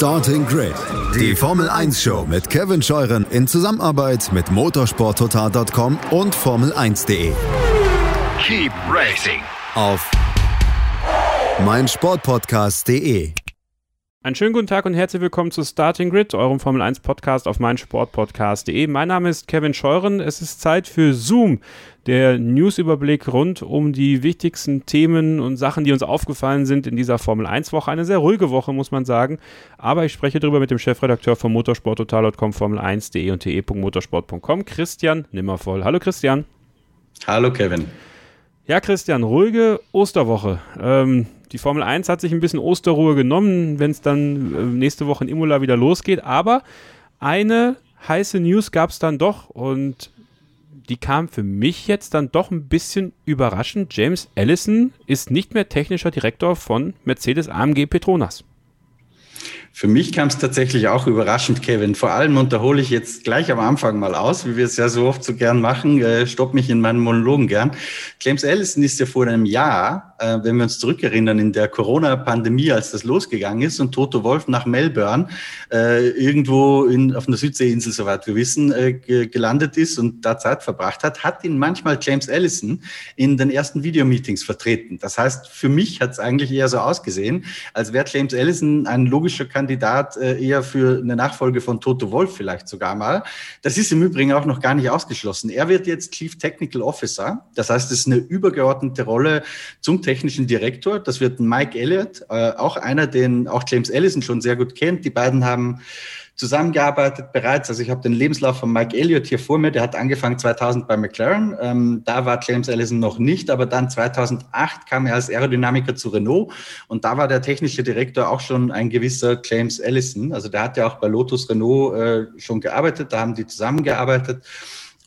Starting Grid, die Formel 1 Show mit Kevin Scheuren in Zusammenarbeit mit motorsporttotal.com und Formel1.de. Keep racing Auf meinsportpodcast.de. Einen schönen guten Tag und herzlich willkommen zu Starting Grid, eurem Formel 1 Podcast auf meinsportpodcast.de. Mein Name ist Kevin Scheuren. Es ist Zeit für Zoom, der Newsüberblick rund um die wichtigsten Themen und Sachen, die uns aufgefallen sind in dieser Formel 1 Woche. Eine sehr ruhige Woche, muss man sagen. Aber ich spreche darüber mit dem Chefredakteur von motorsporttotal.com, Formel1.de und te.motorsport.com, Christian Nimmervoll. Hallo Christian. Hallo Kevin. Ja, Christian, ruhige Osterwoche. Ähm, die Formel 1 hat sich ein bisschen Osterruhe genommen, wenn es dann äh, nächste Woche in Imola wieder losgeht. Aber eine heiße News gab es dann doch und die kam für mich jetzt dann doch ein bisschen überraschend. James Allison ist nicht mehr technischer Direktor von Mercedes AMG Petronas. Für mich kam es tatsächlich auch überraschend, Kevin. Vor allem unterhole ich jetzt gleich am Anfang mal aus, wie wir es ja so oft so gern machen. Äh, stopp mich in meinen Monologen gern. James Allison ist ja vor einem Jahr, äh, wenn wir uns zurückerinnern, in der Corona-Pandemie, als das losgegangen ist und Toto Wolf nach Melbourne äh, irgendwo in, auf einer Südseeinsel, soweit wir wissen, äh, gelandet ist und da Zeit verbracht hat, hat ihn manchmal James Allison in den ersten Videomeetings vertreten. Das heißt, für mich hat es eigentlich eher so ausgesehen, als wäre James Allison ein logischer Kandidat Kandidat äh, eher für eine Nachfolge von Toto Wolf vielleicht sogar mal. Das ist im Übrigen auch noch gar nicht ausgeschlossen. Er wird jetzt Chief Technical Officer. Das heißt, es ist eine übergeordnete Rolle zum technischen Direktor. Das wird Mike Elliott, äh, auch einer, den auch James Ellison schon sehr gut kennt. Die beiden haben zusammengearbeitet bereits. Also ich habe den Lebenslauf von Mike Elliott hier vor mir. Der hat angefangen 2000 bei McLaren. Ähm, da war James Allison noch nicht, aber dann 2008 kam er als Aerodynamiker zu Renault und da war der technische Direktor auch schon ein gewisser James Allison. Also der hat ja auch bei Lotus Renault äh, schon gearbeitet. Da haben die zusammengearbeitet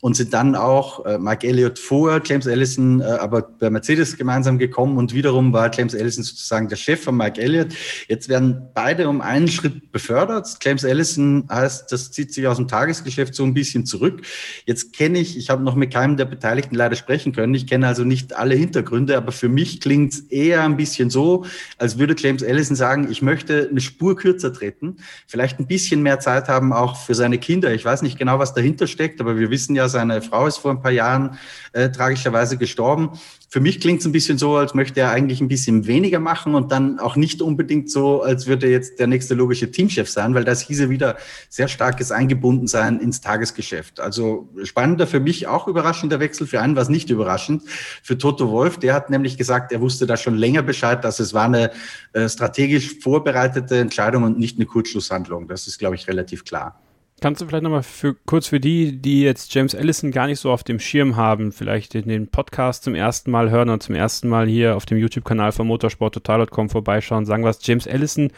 und sind dann auch äh, Mike Elliott vor James Ellison, äh, aber bei Mercedes gemeinsam gekommen und wiederum war James Ellison sozusagen der Chef von Mike Elliott. Jetzt werden beide um einen Schritt befördert. James Ellison heißt, das zieht sich aus dem Tagesgeschäft so ein bisschen zurück. Jetzt kenne ich, ich habe noch mit keinem der Beteiligten leider sprechen können. Ich kenne also nicht alle Hintergründe, aber für mich klingt es eher ein bisschen so, als würde James Ellison sagen, ich möchte eine Spur kürzer treten, vielleicht ein bisschen mehr Zeit haben auch für seine Kinder. Ich weiß nicht genau, was dahinter steckt, aber wir wissen ja, seine Frau ist vor ein paar Jahren äh, tragischerweise gestorben. Für mich klingt es ein bisschen so, als möchte er eigentlich ein bisschen weniger machen und dann auch nicht unbedingt so, als würde er jetzt der nächste logische Teamchef sein, weil das hieße wieder sehr starkes Eingebundensein ins Tagesgeschäft. Also spannender für mich, auch überraschender Wechsel. Für einen war es nicht überraschend. Für Toto Wolf, der hat nämlich gesagt, er wusste da schon länger Bescheid, dass es war eine äh, strategisch vorbereitete Entscheidung und nicht eine Kurzschlusshandlung. Das ist, glaube ich, relativ klar. Kannst du vielleicht nochmal für, kurz für die, die jetzt James Allison gar nicht so auf dem Schirm haben, vielleicht in den Podcast zum ersten Mal hören und zum ersten Mal hier auf dem YouTube-Kanal von motorsporttotal.com vorbeischauen, sagen, was James Allison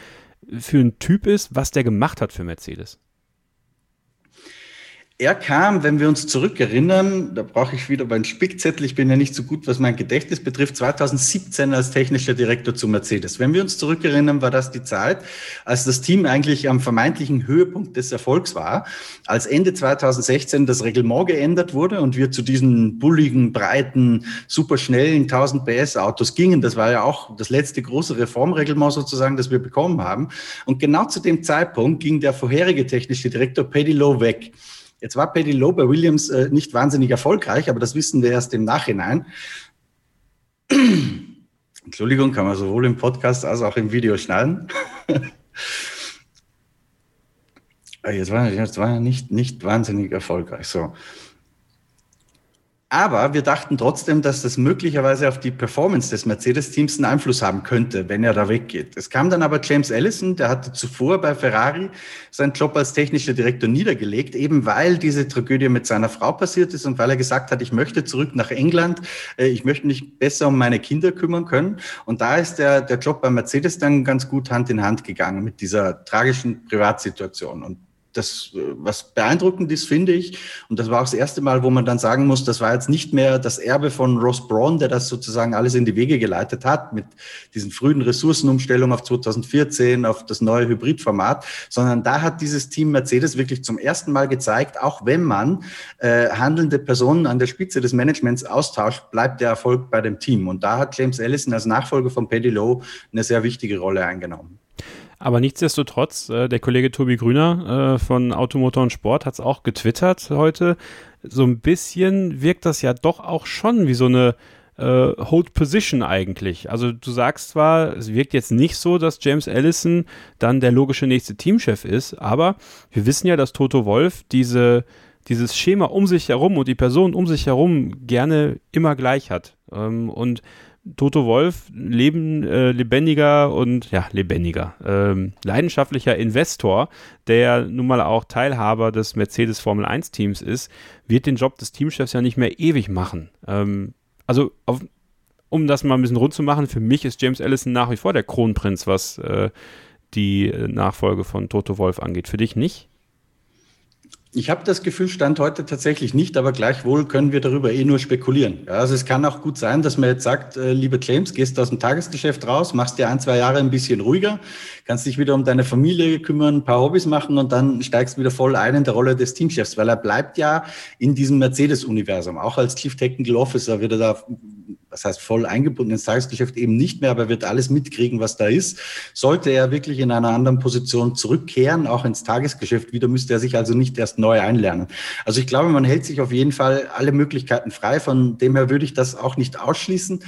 für ein Typ ist, was der gemacht hat für Mercedes? Er kam, wenn wir uns zurückerinnern, da brauche ich wieder meinen Spickzettel, ich bin ja nicht so gut, was mein Gedächtnis betrifft, 2017 als technischer Direktor zu Mercedes. Wenn wir uns zurückerinnern, war das die Zeit, als das Team eigentlich am vermeintlichen Höhepunkt des Erfolgs war, als Ende 2016 das Reglement geändert wurde und wir zu diesen bulligen, breiten, superschnellen 1000 PS Autos gingen. Das war ja auch das letzte große Reformreglement sozusagen, das wir bekommen haben. Und genau zu dem Zeitpunkt ging der vorherige technische Direktor Lowe weg. Jetzt war Paddy Lowe bei Williams äh, nicht wahnsinnig erfolgreich, aber das wissen wir erst im Nachhinein. Entschuldigung, kann man sowohl im Podcast als auch im Video schneiden. jetzt war, jetzt war er nicht, nicht wahnsinnig erfolgreich. So. Aber wir dachten trotzdem, dass das möglicherweise auf die Performance des Mercedes-Teams einen Einfluss haben könnte, wenn er da weggeht. Es kam dann aber James Allison, der hatte zuvor bei Ferrari seinen Job als technischer Direktor niedergelegt, eben weil diese Tragödie mit seiner Frau passiert ist und weil er gesagt hat, ich möchte zurück nach England, äh, ich möchte mich besser um meine Kinder kümmern können. Und da ist der, der Job bei Mercedes dann ganz gut Hand in Hand gegangen mit dieser tragischen Privatsituation. Und das, was beeindruckend ist, finde ich, und das war auch das erste Mal, wo man dann sagen muss, das war jetzt nicht mehr das Erbe von Ross Braun, der das sozusagen alles in die Wege geleitet hat, mit diesen frühen Ressourcenumstellungen auf 2014, auf das neue Hybridformat, sondern da hat dieses Team Mercedes wirklich zum ersten Mal gezeigt, auch wenn man äh, handelnde Personen an der Spitze des Managements austauscht, bleibt der Erfolg bei dem Team. Und da hat James Ellison als Nachfolger von Paddy Lowe eine sehr wichtige Rolle eingenommen. Aber nichtsdestotrotz, äh, der Kollege Tobi Grüner äh, von Automotor und Sport hat es auch getwittert heute. So ein bisschen wirkt das ja doch auch schon wie so eine äh, Hold Position eigentlich. Also du sagst zwar, es wirkt jetzt nicht so, dass James Allison dann der logische nächste Teamchef ist, aber wir wissen ja, dass Toto Wolf diese, dieses Schema um sich herum und die Person um sich herum gerne immer gleich hat. Ähm, und Toto Wolf, leben, äh, lebendiger und ja, lebendiger, ähm, leidenschaftlicher Investor, der nun mal auch Teilhaber des Mercedes Formel 1 Teams ist, wird den Job des Teamchefs ja nicht mehr ewig machen. Ähm, also, auf, um das mal ein bisschen rund zu machen, für mich ist James Allison nach wie vor der Kronprinz, was äh, die Nachfolge von Toto Wolf angeht. Für dich nicht? Ich habe das Gefühl, stand heute tatsächlich nicht, aber gleichwohl können wir darüber eh nur spekulieren. Ja, also es kann auch gut sein, dass man jetzt sagt, äh, liebe Claims, gehst aus dem Tagesgeschäft raus, machst dir ein, zwei Jahre ein bisschen ruhiger, kannst dich wieder um deine Familie kümmern, ein paar Hobbys machen und dann steigst wieder voll ein in der Rolle des Teamchefs, weil er bleibt ja in diesem Mercedes-Universum. Auch als Chief Technical Officer wird er da das heißt voll eingebunden ins Tagesgeschäft eben nicht mehr, aber er wird alles mitkriegen, was da ist. Sollte er wirklich in einer anderen Position zurückkehren, auch ins Tagesgeschäft wieder, müsste er sich also nicht erst neu einlernen. Also ich glaube, man hält sich auf jeden Fall alle Möglichkeiten frei. Von dem her würde ich das auch nicht ausschließen.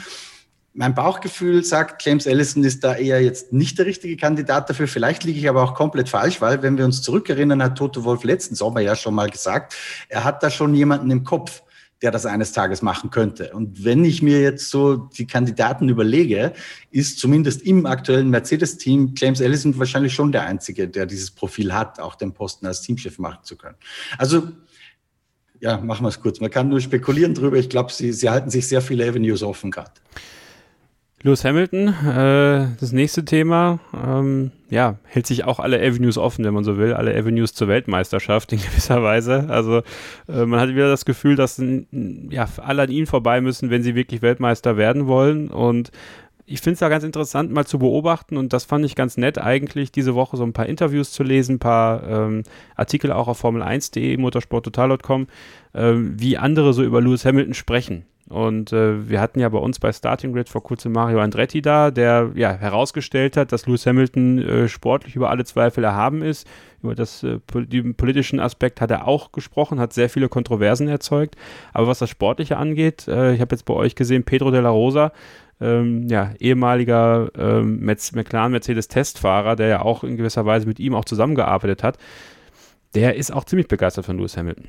Mein Bauchgefühl sagt, James Ellison ist da eher jetzt nicht der richtige Kandidat dafür. Vielleicht liege ich aber auch komplett falsch, weil wenn wir uns zurückerinnern, hat Toto Wolf letzten Sommer ja schon mal gesagt, er hat da schon jemanden im Kopf der das eines Tages machen könnte. Und wenn ich mir jetzt so die Kandidaten überlege, ist zumindest im aktuellen Mercedes-Team James Ellison wahrscheinlich schon der Einzige, der dieses Profil hat, auch den Posten als Teamchef machen zu können. Also, ja, machen wir es kurz. Man kann nur spekulieren drüber. Ich glaube, sie, sie halten sich sehr viele Avenues offen gerade. Lewis Hamilton, äh, das nächste Thema, ähm, ja, hält sich auch alle Avenues offen, wenn man so will, alle Avenues zur Weltmeisterschaft in gewisser Weise. Also äh, man hat wieder das Gefühl, dass ja, alle an ihn vorbei müssen, wenn sie wirklich Weltmeister werden wollen. Und ich finde es da ganz interessant, mal zu beobachten und das fand ich ganz nett eigentlich, diese Woche so ein paar Interviews zu lesen, ein paar ähm, Artikel auch auf Formel1.de, motorsporttotal.com, äh, wie andere so über Lewis Hamilton sprechen. Und äh, wir hatten ja bei uns bei Starting Grid vor kurzem Mario Andretti da, der ja herausgestellt hat, dass Lewis Hamilton äh, sportlich über alle Zweifel erhaben ist. Über das, äh, den politischen Aspekt hat er auch gesprochen, hat sehr viele Kontroversen erzeugt. Aber was das Sportliche angeht, äh, ich habe jetzt bei euch gesehen, Pedro de la Rosa, ähm, ja, ehemaliger ähm, McLaren Mercedes Testfahrer, der ja auch in gewisser Weise mit ihm auch zusammengearbeitet hat, der ist auch ziemlich begeistert von Lewis Hamilton.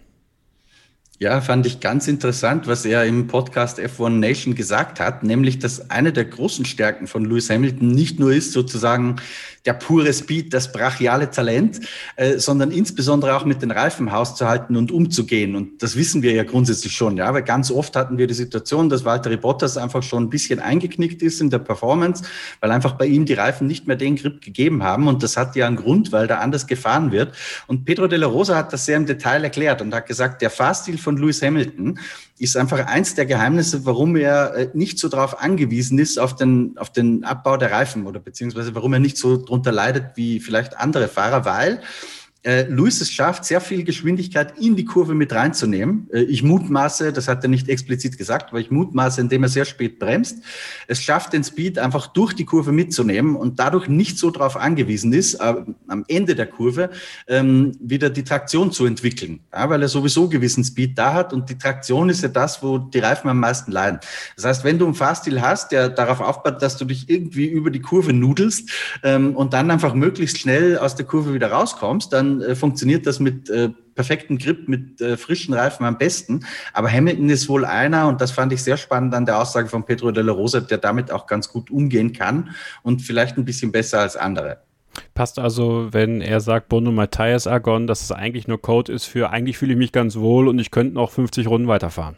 Ja, fand ich ganz interessant, was er im Podcast F1 Nation gesagt hat, nämlich, dass eine der großen Stärken von Lewis Hamilton nicht nur ist, sozusagen der pure Speed, das brachiale Talent, äh, sondern insbesondere auch mit den Reifen hauszuhalten und umzugehen. Und das wissen wir ja grundsätzlich schon, ja, weil ganz oft hatten wir die Situation, dass Walter Bottas einfach schon ein bisschen eingeknickt ist in der Performance, weil einfach bei ihm die Reifen nicht mehr den Grip gegeben haben. Und das hat ja einen Grund, weil da anders gefahren wird. Und Pedro de la Rosa hat das sehr im Detail erklärt und hat gesagt, der Fahrstil von von Lewis Hamilton ist einfach eins der Geheimnisse, warum er äh, nicht so darauf angewiesen ist, auf den, auf den Abbau der Reifen oder beziehungsweise warum er nicht so drunter leidet wie vielleicht andere Fahrer, weil äh, Lewis es schafft, sehr viel Geschwindigkeit in die Kurve mit reinzunehmen. Äh, ich mutmaße, das hat er nicht explizit gesagt, aber ich mutmaße, indem er sehr spät bremst. Es schafft den Speed einfach durch die Kurve mitzunehmen und dadurch nicht so darauf angewiesen ist, äh, am Ende der Kurve ähm, wieder die Traktion zu entwickeln, ja, weil er sowieso gewissen Speed da hat und die Traktion ist ja das, wo die Reifen am meisten leiden. Das heißt, wenn du einen Fahrstil hast, der darauf aufbaut, dass du dich irgendwie über die Kurve nudelst ähm, und dann einfach möglichst schnell aus der Kurve wieder rauskommst, dann äh, funktioniert das mit äh, perfektem Grip, mit äh, frischen Reifen am besten. Aber Hamilton ist wohl einer, und das fand ich sehr spannend an der Aussage von Pedro de la Rosa, der damit auch ganz gut umgehen kann und vielleicht ein bisschen besser als andere. Passt also, wenn er sagt, Bono Matthias Argon, dass es eigentlich nur Code ist für eigentlich fühle ich mich ganz wohl und ich könnte noch 50 Runden weiterfahren.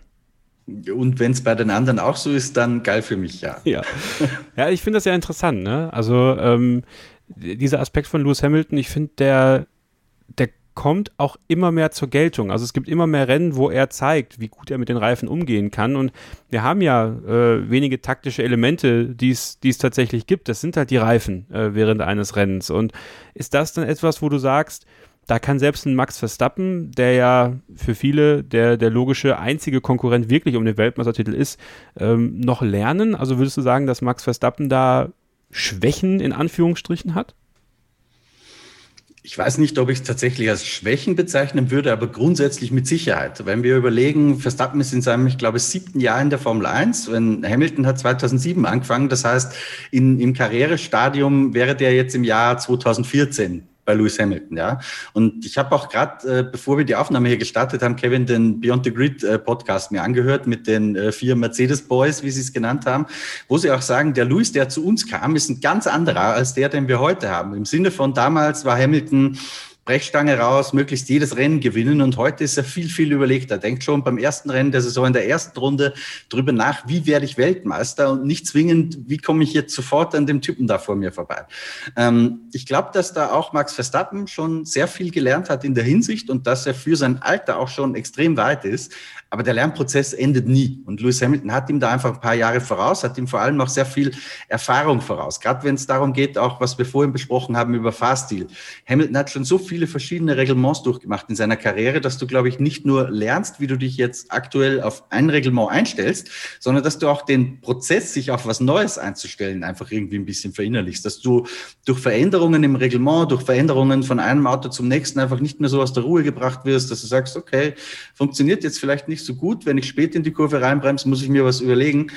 Und wenn es bei den anderen auch so ist, dann geil für mich, ja. Ja, ja ich finde das ja interessant. Ne? Also ähm, dieser Aspekt von Lewis Hamilton, ich finde, der der kommt auch immer mehr zur Geltung. Also es gibt immer mehr Rennen, wo er zeigt, wie gut er mit den Reifen umgehen kann. Und wir haben ja äh, wenige taktische Elemente, die es tatsächlich gibt. Das sind halt die Reifen äh, während eines Rennens. Und ist das dann etwas, wo du sagst, da kann selbst ein Max Verstappen, der ja für viele der, der logische einzige Konkurrent wirklich um den Weltmeistertitel ist, ähm, noch lernen? Also würdest du sagen, dass Max Verstappen da Schwächen in Anführungsstrichen hat? Ich weiß nicht, ob ich es tatsächlich als Schwächen bezeichnen würde, aber grundsätzlich mit Sicherheit. Wenn wir überlegen, Verstappen ist in seinem, ich glaube, siebten Jahr in der Formel 1. Wenn Hamilton hat 2007 angefangen, das heißt, in, im Karrierestadium wäre der jetzt im Jahr 2014 bei Lewis Hamilton, ja. Und ich habe auch gerade, äh, bevor wir die Aufnahme hier gestartet haben, Kevin, den Beyond the Grid äh, Podcast mir angehört mit den äh, vier Mercedes Boys, wie sie es genannt haben, wo sie auch sagen, der Lewis, der zu uns kam, ist ein ganz anderer als der, den wir heute haben. Im Sinne von damals war Hamilton Brechstange raus, möglichst jedes Rennen gewinnen. Und heute ist er viel, viel überlegter. Denkt schon beim ersten Rennen der Saison in der ersten Runde drüber nach, wie werde ich Weltmeister und nicht zwingend, wie komme ich jetzt sofort an dem Typen da vor mir vorbei. Ähm, ich glaube, dass da auch Max Verstappen schon sehr viel gelernt hat in der Hinsicht und dass er für sein Alter auch schon extrem weit ist. Aber der Lernprozess endet nie. Und Lewis Hamilton hat ihm da einfach ein paar Jahre voraus, hat ihm vor allem auch sehr viel Erfahrung voraus. Gerade wenn es darum geht, auch was wir vorhin besprochen haben über Fahrstil. Hamilton hat schon so viele verschiedene Reglements durchgemacht in seiner Karriere, dass du, glaube ich, nicht nur lernst, wie du dich jetzt aktuell auf ein Reglement einstellst, sondern dass du auch den Prozess, sich auf was Neues einzustellen, einfach irgendwie ein bisschen verinnerlichst. Dass du durch Veränderungen im Reglement, durch Veränderungen von einem Auto zum nächsten einfach nicht mehr so aus der Ruhe gebracht wirst, dass du sagst, okay, funktioniert jetzt vielleicht nicht so gut. Wenn ich spät in die Kurve reinbremse, muss ich mir was überlegen.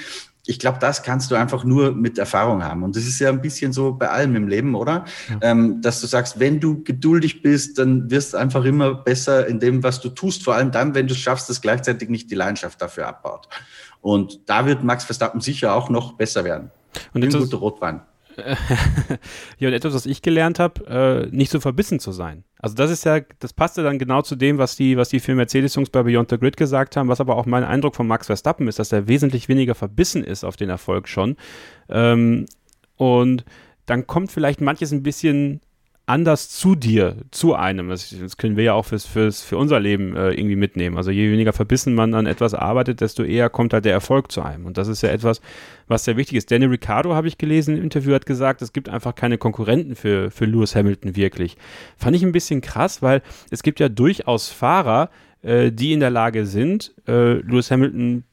Ich glaube, das kannst du einfach nur mit Erfahrung haben. Und das ist ja ein bisschen so bei allem im Leben, oder? Ja. Ähm, dass du sagst, wenn du geduldig bist, dann wirst du einfach immer besser in dem, was du tust. Vor allem dann, wenn du es schaffst, dass gleichzeitig nicht die Leidenschaft dafür abbaut. Und da wird Max Verstappen sicher auch noch besser werden. Und ein guter Rotwein. ja, und etwas, was ich gelernt habe, äh, nicht so verbissen zu sein. Also das ist ja, das passte dann genau zu dem, was die, was die vier Mercedes-Jungs bei Beyond the Grid gesagt haben, was aber auch mein Eindruck von Max Verstappen ist, dass er wesentlich weniger verbissen ist auf den Erfolg schon. Ähm, und dann kommt vielleicht manches ein bisschen anders zu dir, zu einem. Das, das können wir ja auch fürs, fürs, für unser Leben äh, irgendwie mitnehmen. Also je weniger verbissen man an etwas arbeitet, desto eher kommt halt der Erfolg zu einem. Und das ist ja etwas, was sehr wichtig ist. Danny Ricciardo, habe ich gelesen, im Interview hat gesagt, es gibt einfach keine Konkurrenten für, für Lewis Hamilton wirklich. Fand ich ein bisschen krass, weil es gibt ja durchaus Fahrer, äh, die in der Lage sind, äh, Lewis Hamilton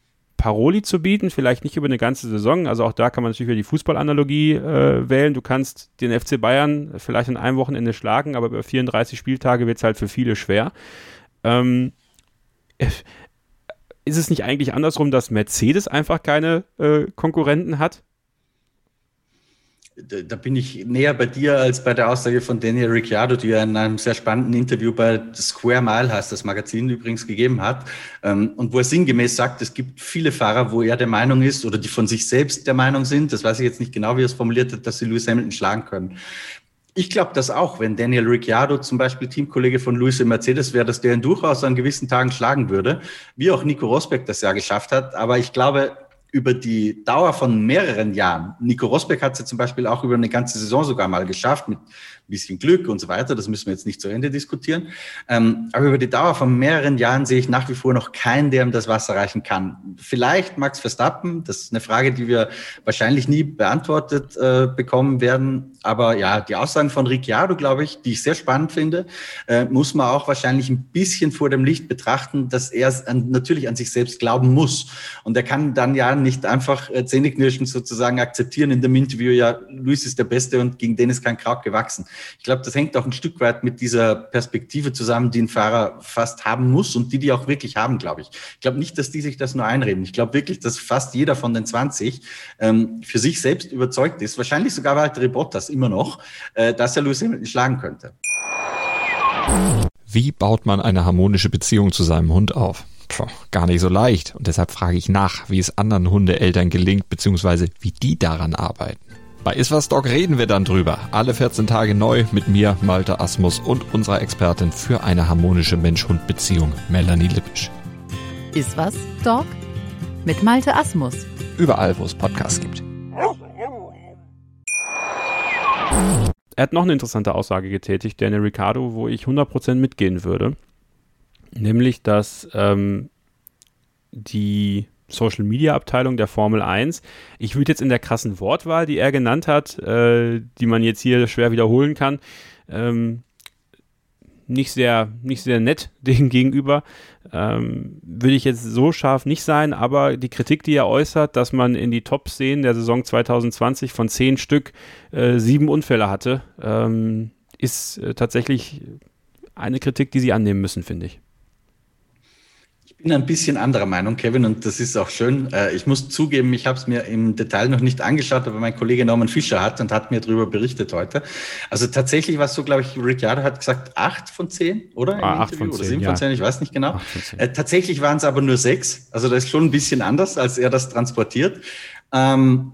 Paroli zu bieten, vielleicht nicht über eine ganze Saison. Also auch da kann man natürlich wieder die Fußballanalogie äh, wählen. Du kannst den FC Bayern vielleicht in einem Wochenende schlagen, aber über 34 Spieltage wird es halt für viele schwer. Ähm, ist es nicht eigentlich andersrum, dass Mercedes einfach keine äh, Konkurrenten hat? Da bin ich näher bei dir als bei der Aussage von Daniel Ricciardo, die er in einem sehr spannenden Interview bei Square Mile heißt das Magazin übrigens gegeben hat ähm, und wo er sinngemäß sagt, es gibt viele Fahrer, wo er der Meinung ist oder die von sich selbst der Meinung sind, das weiß ich jetzt nicht genau, wie er es formuliert hat, dass sie Lewis Hamilton schlagen können. Ich glaube das auch, wenn Daniel Ricciardo zum Beispiel Teamkollege von Lewis im Mercedes wäre, dass der ihn durchaus an gewissen Tagen schlagen würde, wie auch Nico Rosberg das ja geschafft hat. Aber ich glaube, über die Dauer von mehreren Jahren, Nico Rosberg hat es ja zum Beispiel auch über eine ganze Saison sogar mal geschafft, mit bisschen Glück und so weiter, das müssen wir jetzt nicht zu Ende diskutieren. Ähm, aber über die Dauer von mehreren Jahren sehe ich nach wie vor noch keinen, der ihm das Wasser reichen kann. Vielleicht Max Verstappen, das ist eine Frage, die wir wahrscheinlich nie beantwortet äh, bekommen werden. Aber ja, die Aussagen von Ricciardo, glaube ich, die ich sehr spannend finde, äh, muss man auch wahrscheinlich ein bisschen vor dem Licht betrachten, dass er an, natürlich an sich selbst glauben muss. Und er kann dann ja nicht einfach äh, zähneknirschend sozusagen akzeptieren in dem Interview, ja, Luis ist der Beste und gegen den ist kein Kraut gewachsen. Ich glaube, das hängt auch ein Stück weit mit dieser Perspektive zusammen, die ein Fahrer fast haben muss und die die auch wirklich haben, glaube ich. Ich glaube nicht, dass die sich das nur einreden. Ich glaube wirklich, dass fast jeder von den 20 ähm, für sich selbst überzeugt ist, wahrscheinlich sogar Walter Bottas immer noch, äh, dass er Lewis Hamilton schlagen könnte. Wie baut man eine harmonische Beziehung zu seinem Hund auf? Puh, gar nicht so leicht. Und deshalb frage ich nach, wie es anderen Hundeeltern gelingt, beziehungsweise wie die daran arbeiten. Bei Iswas Dog reden wir dann drüber. Alle 14 Tage neu mit mir, Malte Asmus und unserer Expertin für eine harmonische Mensch-Hund-Beziehung, Melanie Lippisch. Iswas Dog mit Malte Asmus. Überall, wo es Podcasts gibt. Er hat noch eine interessante Aussage getätigt, Daniel Ricciardo, wo ich 100% mitgehen würde. Nämlich, dass ähm, die Social Media Abteilung der Formel 1. Ich würde jetzt in der krassen Wortwahl, die er genannt hat, äh, die man jetzt hier schwer wiederholen kann, ähm, nicht sehr, nicht sehr nett dem gegenüber. Ähm, würde ich jetzt so scharf nicht sein, aber die Kritik, die er äußert, dass man in die Top-Szenen der Saison 2020 von zehn Stück äh, sieben Unfälle hatte, ähm, ist äh, tatsächlich eine Kritik, die sie annehmen müssen, finde ich. Ich bin ein bisschen anderer Meinung, Kevin, und das ist auch schön. Äh, ich muss zugeben, ich habe es mir im Detail noch nicht angeschaut, aber mein Kollege Norman Fischer hat und hat mir darüber berichtet heute. Also tatsächlich war es so, glaube ich, Ricciardo hat gesagt, acht von zehn, oder? Ah, acht von zehn, oder sieben ja. von zehn, ich weiß nicht genau. Äh, tatsächlich waren es aber nur sechs. Also das ist schon ein bisschen anders, als er das transportiert. Ähm,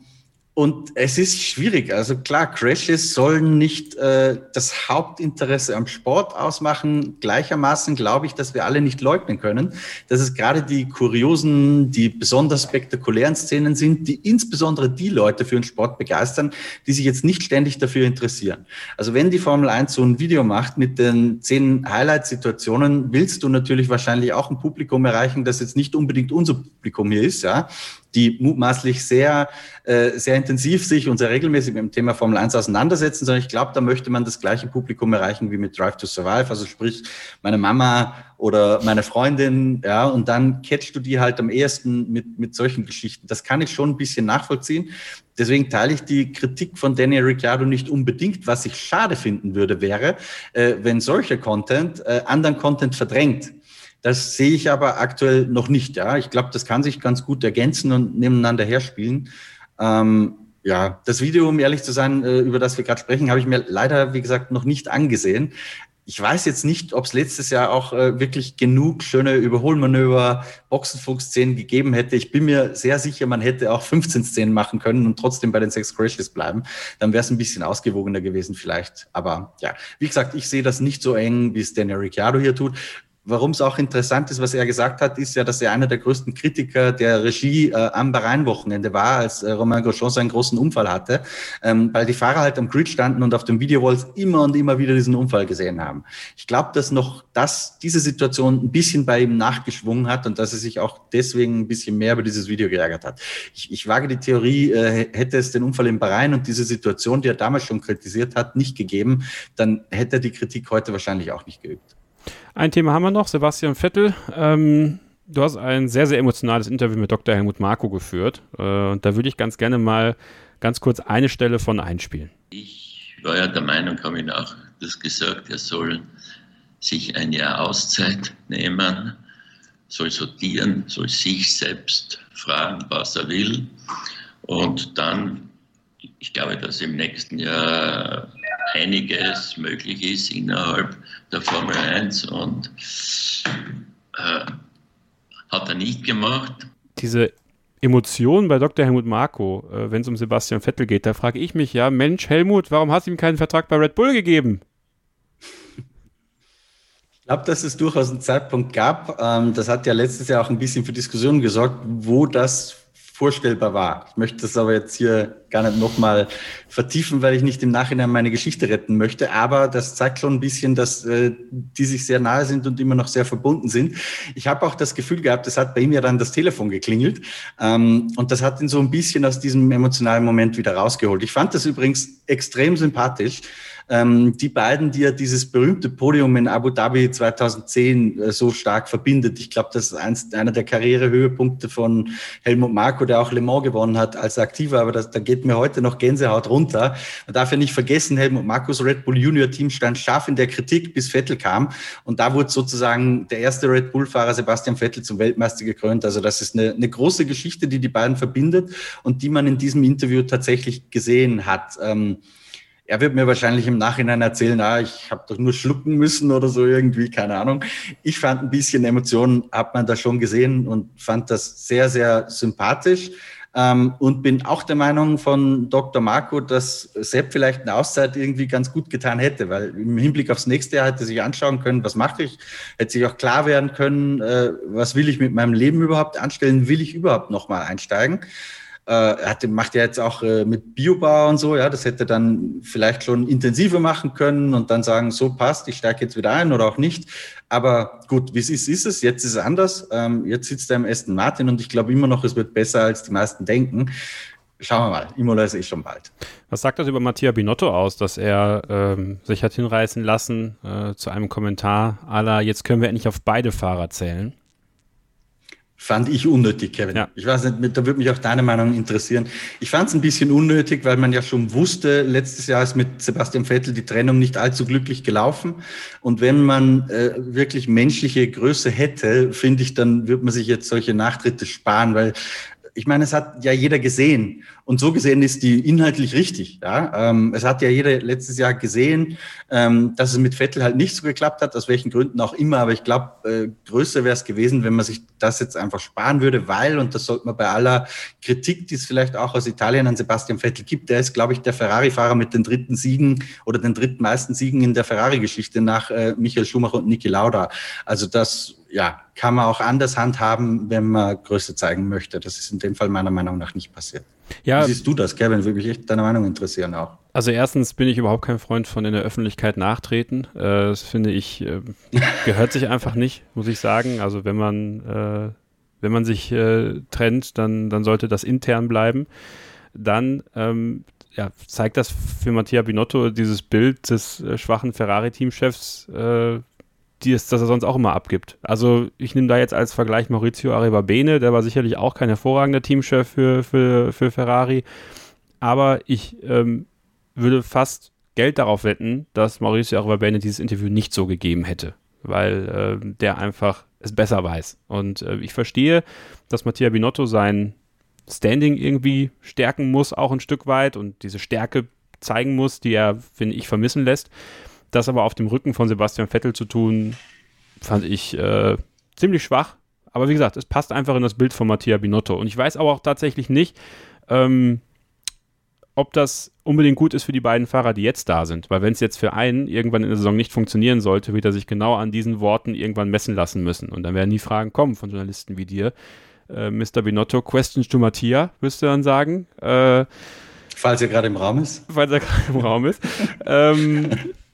und es ist schwierig. Also klar, Crashes sollen nicht äh, das Hauptinteresse am Sport ausmachen. Gleichermaßen glaube ich, dass wir alle nicht leugnen können, dass es gerade die kuriosen, die besonders spektakulären Szenen sind, die insbesondere die Leute für den Sport begeistern, die sich jetzt nicht ständig dafür interessieren. Also wenn die Formel 1 so ein Video macht mit den zehn Highlight-Situationen, willst du natürlich wahrscheinlich auch ein Publikum erreichen, das jetzt nicht unbedingt unser Publikum hier ist, ja, die mutmaßlich sehr, äh, sehr intensiv sich und sehr regelmäßig mit dem Thema Formel 1 auseinandersetzen, sondern ich glaube, da möchte man das gleiche Publikum erreichen wie mit Drive to Survive, also sprich meine Mama oder meine Freundin, ja, und dann catchst du die halt am ehesten mit, mit solchen Geschichten. Das kann ich schon ein bisschen nachvollziehen. Deswegen teile ich die Kritik von Daniel Ricciardo nicht unbedingt. Was ich schade finden würde, wäre, äh, wenn solcher Content äh, anderen Content verdrängt. Das sehe ich aber aktuell noch nicht. Ja, ich glaube, das kann sich ganz gut ergänzen und nebeneinander herspielen. Ähm, ja, das Video, um ehrlich zu sein, äh, über das wir gerade sprechen, habe ich mir leider, wie gesagt, noch nicht angesehen. Ich weiß jetzt nicht, ob es letztes Jahr auch äh, wirklich genug schöne Überholmanöver, Boxenfunk-Szenen gegeben hätte. Ich bin mir sehr sicher, man hätte auch 15 Szenen machen können und trotzdem bei den sechs Crashes bleiben. Dann wäre es ein bisschen ausgewogener gewesen vielleicht. Aber ja, wie gesagt, ich sehe das nicht so eng, wie es Daniel Ricciardo hier tut. Warum es auch interessant ist, was er gesagt hat, ist ja, dass er einer der größten Kritiker der Regie äh, am Bahrain-Wochenende war, als äh, Romain Grosjean seinen großen Unfall hatte, ähm, weil die Fahrer halt am Grid standen und auf dem Videowalls immer und immer wieder diesen Unfall gesehen haben. Ich glaube, dass noch das, diese Situation ein bisschen bei ihm nachgeschwungen hat und dass er sich auch deswegen ein bisschen mehr über dieses Video geärgert hat. Ich, ich wage die Theorie, äh, hätte es den Unfall in Bahrain und diese Situation, die er damals schon kritisiert hat, nicht gegeben, dann hätte er die Kritik heute wahrscheinlich auch nicht geübt. Ein Thema haben wir noch, Sebastian Vettel. Ähm, du hast ein sehr, sehr emotionales Interview mit Dr. Helmut Marko geführt. Äh, und da würde ich ganz gerne mal ganz kurz eine Stelle von einspielen. Ich war ja der Meinung, habe ich auch das gesagt, er soll sich ein Jahr Auszeit nehmen, soll sortieren, soll sich selbst fragen, was er will. Und dann, ich glaube, dass im nächsten Jahr einiges möglich ist innerhalb der Formel 1 und äh, hat er nicht gemacht. Diese Emotionen bei Dr. Helmut Marko, äh, wenn es um Sebastian Vettel geht, da frage ich mich ja, Mensch, Helmut, warum hast du ihm keinen Vertrag bei Red Bull gegeben? Ich glaube, dass es durchaus einen Zeitpunkt gab. Ähm, das hat ja letztes Jahr auch ein bisschen für Diskussionen gesorgt, wo das vorstellbar war. Ich möchte das aber jetzt hier gar nicht nochmal vertiefen, weil ich nicht im Nachhinein meine Geschichte retten möchte. Aber das zeigt schon ein bisschen, dass äh, die sich sehr nahe sind und immer noch sehr verbunden sind. Ich habe auch das Gefühl gehabt, es hat bei ihm ja dann das Telefon geklingelt. Ähm, und das hat ihn so ein bisschen aus diesem emotionalen Moment wieder rausgeholt. Ich fand das übrigens extrem sympathisch. Ähm, die beiden, die ja dieses berühmte Podium in Abu Dhabi 2010 äh, so stark verbindet. Ich glaube, das ist eins, einer der Karrierehöhepunkte von Helmut Marko, der auch Le Mans gewonnen hat als Aktiver. Aber das, da geht mir heute noch Gänsehaut runter. Man darf ja nicht vergessen, Helmut Markos Red Bull Junior Team stand scharf in der Kritik, bis Vettel kam. Und da wurde sozusagen der erste Red Bull-Fahrer Sebastian Vettel zum Weltmeister gekrönt. Also das ist eine, eine große Geschichte, die die beiden verbindet und die man in diesem Interview tatsächlich gesehen hat. Ähm, er wird mir wahrscheinlich im Nachhinein erzählen, ah, ich habe doch nur schlucken müssen oder so irgendwie, keine Ahnung. Ich fand ein bisschen Emotionen, hat man da schon gesehen und fand das sehr, sehr sympathisch. Ähm, und bin auch der Meinung von Dr. Marco, dass Sepp vielleicht eine Auszeit irgendwie ganz gut getan hätte, weil im Hinblick aufs nächste Jahr hätte sich anschauen können, was mache ich, hätte sich auch klar werden können, äh, was will ich mit meinem Leben überhaupt anstellen, will ich überhaupt nochmal einsteigen. Äh, er hatte, macht ja jetzt auch äh, mit Biobau und so, ja, das hätte dann vielleicht schon intensiver machen können und dann sagen, so passt, ich steige jetzt wieder ein oder auch nicht. Aber gut, wie es ist, ist es. Jetzt ist es anders. Ähm, jetzt sitzt er im Aston Martin und ich glaube immer noch, es wird besser, als die meisten denken. Schauen wir mal. Imola ist eh schon bald. Was sagt das über Mattia Binotto aus, dass er ähm, sich hat hinreißen lassen äh, zu einem Kommentar aller, jetzt können wir endlich auf beide Fahrer zählen? Fand ich unnötig, Kevin. Ja. Ich weiß nicht, da würde mich auch deine Meinung interessieren. Ich fand es ein bisschen unnötig, weil man ja schon wusste, letztes Jahr ist mit Sebastian Vettel die Trennung nicht allzu glücklich gelaufen. Und wenn man äh, wirklich menschliche Größe hätte, finde ich, dann würde man sich jetzt solche Nachtritte sparen, weil ich meine, es hat ja jeder gesehen. Und so gesehen ist die inhaltlich richtig. Ja? Ähm, es hat ja jeder letztes Jahr gesehen, ähm, dass es mit Vettel halt nicht so geklappt hat, aus welchen Gründen auch immer. Aber ich glaube, äh, größer wäre es gewesen, wenn man sich das jetzt einfach sparen würde, weil, und das sollte man bei aller Kritik, die es vielleicht auch aus Italien an Sebastian Vettel gibt, der ist, glaube ich, der Ferrari-Fahrer mit den dritten Siegen oder den drittmeisten Siegen in der Ferrari-Geschichte nach äh, Michael Schumacher und Niki Lauda. Also das ja, kann man auch anders handhaben, wenn man Größe zeigen möchte. Das ist in dem Fall meiner Meinung nach nicht passiert. Ja, Wie siehst du das, Kevin? Würde mich echt deine Meinung interessieren auch. Also erstens bin ich überhaupt kein Freund von in der Öffentlichkeit nachtreten. Äh, das finde ich, äh, gehört sich einfach nicht, muss ich sagen. Also wenn man, äh, wenn man sich trennt, dann, dann sollte das intern bleiben. Dann ähm, ja, zeigt das für Mattia Binotto dieses Bild des schwachen Ferrari-Teamchefs die es, das er sonst auch immer abgibt. Also ich nehme da jetzt als Vergleich Maurizio Arrivabene, der war sicherlich auch kein hervorragender Teamchef für, für, für Ferrari, aber ich ähm, würde fast Geld darauf wetten, dass Maurizio Arrivabene dieses Interview nicht so gegeben hätte, weil äh, der einfach es besser weiß. Und äh, ich verstehe, dass Mattia Binotto sein Standing irgendwie stärken muss, auch ein Stück weit und diese Stärke zeigen muss, die er, finde ich, vermissen lässt. Das aber auf dem Rücken von Sebastian Vettel zu tun, fand ich äh, ziemlich schwach. Aber wie gesagt, es passt einfach in das Bild von Mattia Binotto. Und ich weiß aber auch tatsächlich nicht, ähm, ob das unbedingt gut ist für die beiden Fahrer, die jetzt da sind. Weil wenn es jetzt für einen irgendwann in der Saison nicht funktionieren sollte, wird er sich genau an diesen Worten irgendwann messen lassen müssen. Und dann werden die Fragen kommen von Journalisten wie dir. Äh, Mr. Binotto, questions to Mattia, wirst du dann sagen. Äh, falls er gerade im Raum ist. Falls er gerade im Raum ist. ähm,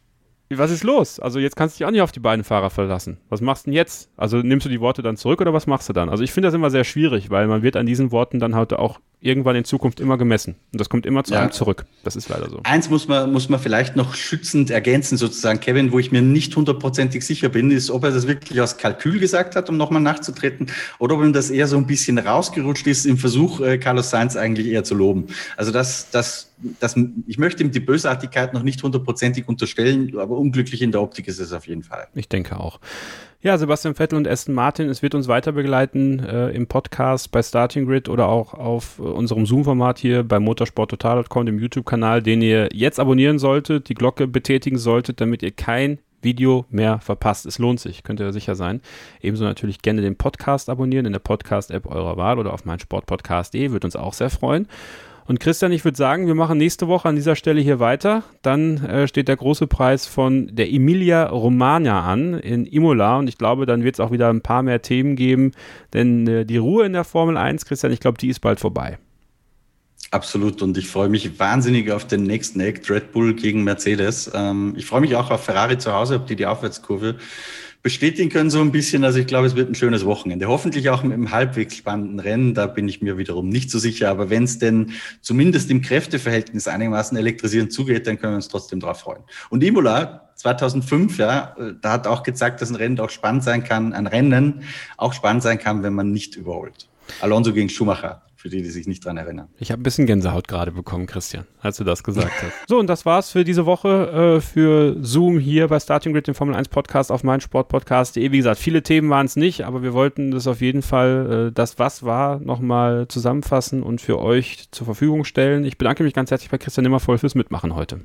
was ist los? Also jetzt kannst du dich auch nicht auf die beiden Fahrer verlassen. Was machst du denn jetzt? Also nimmst du die Worte dann zurück oder was machst du dann? Also ich finde das immer sehr schwierig, weil man wird an diesen Worten dann halt auch irgendwann in Zukunft immer gemessen. Und das kommt immer zu ja. einem zurück. Das ist leider so. Eins muss man, muss man vielleicht noch schützend ergänzen, sozusagen, Kevin, wo ich mir nicht hundertprozentig sicher bin, ist, ob er das wirklich aus Kalkül gesagt hat, um nochmal nachzutreten, oder ob ihm das eher so ein bisschen rausgerutscht ist im Versuch, äh, Carlos Sainz eigentlich eher zu loben. Also das, das, das, ich möchte ihm die Bösartigkeit noch nicht hundertprozentig unterstellen, aber unglücklich in der Optik ist es auf jeden Fall. Ich denke auch. Ja, Sebastian Vettel und Aston Martin, es wird uns weiter begleiten äh, im Podcast bei Starting Grid oder auch auf äh, unserem Zoom-Format hier bei motorsporttotal.com, dem YouTube-Kanal, den ihr jetzt abonnieren solltet, die Glocke betätigen solltet, damit ihr kein Video mehr verpasst. Es lohnt sich, könnt ihr sicher sein. Ebenso natürlich gerne den Podcast abonnieren in der Podcast-App eurer Wahl oder auf meinsportpodcast.de, würde uns auch sehr freuen. Und Christian, ich würde sagen, wir machen nächste Woche an dieser Stelle hier weiter. Dann äh, steht der große Preis von der Emilia Romagna an in Imola. Und ich glaube, dann wird es auch wieder ein paar mehr Themen geben. Denn äh, die Ruhe in der Formel 1, Christian, ich glaube, die ist bald vorbei. Absolut. Und ich freue mich wahnsinnig auf den nächsten Act Red Bull gegen Mercedes. Ähm, ich freue mich auch auf Ferrari zu Hause, ob die die Aufwärtskurve bestätigen können so ein bisschen. Also ich glaube, es wird ein schönes Wochenende. Hoffentlich auch mit einem halbwegs spannenden Rennen. Da bin ich mir wiederum nicht so sicher. Aber wenn es denn zumindest im Kräfteverhältnis einigermaßen elektrisierend zugeht, dann können wir uns trotzdem darauf freuen. Und Imola 2005, ja, da hat auch gezeigt, dass ein Rennen auch spannend sein kann, ein Rennen auch spannend sein kann, wenn man nicht überholt. Alonso gegen Schumacher für die, die sich nicht dran erinnern. Ich habe ein bisschen Gänsehaut gerade bekommen, Christian, als du das gesagt hast. So, und das war's für diese Woche äh, für Zoom hier bei Starting Grid, dem Formel 1 Podcast auf meinsportpodcast.de. Wie gesagt, viele Themen waren es nicht, aber wir wollten das auf jeden Fall, äh, das was war, nochmal zusammenfassen und für euch zur Verfügung stellen. Ich bedanke mich ganz herzlich bei Christian Nimmervoll fürs Mitmachen heute.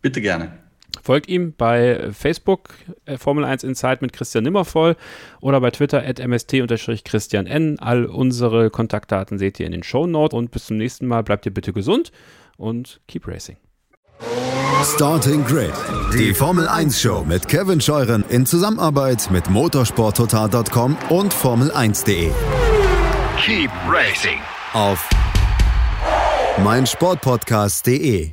Bitte gerne. Folgt ihm bei Facebook äh, Formel 1 Insight mit Christian Nimmervoll oder bei Twitter at mst-christian n. All unsere Kontaktdaten seht ihr in den Show Notes und bis zum nächsten Mal bleibt ihr bitte gesund und keep racing. Starting Grid, die Formel 1 Show mit Kevin Scheuren in Zusammenarbeit mit motorsporttotal.com und Formel1.de. Keep racing auf meinsportpodcast.de.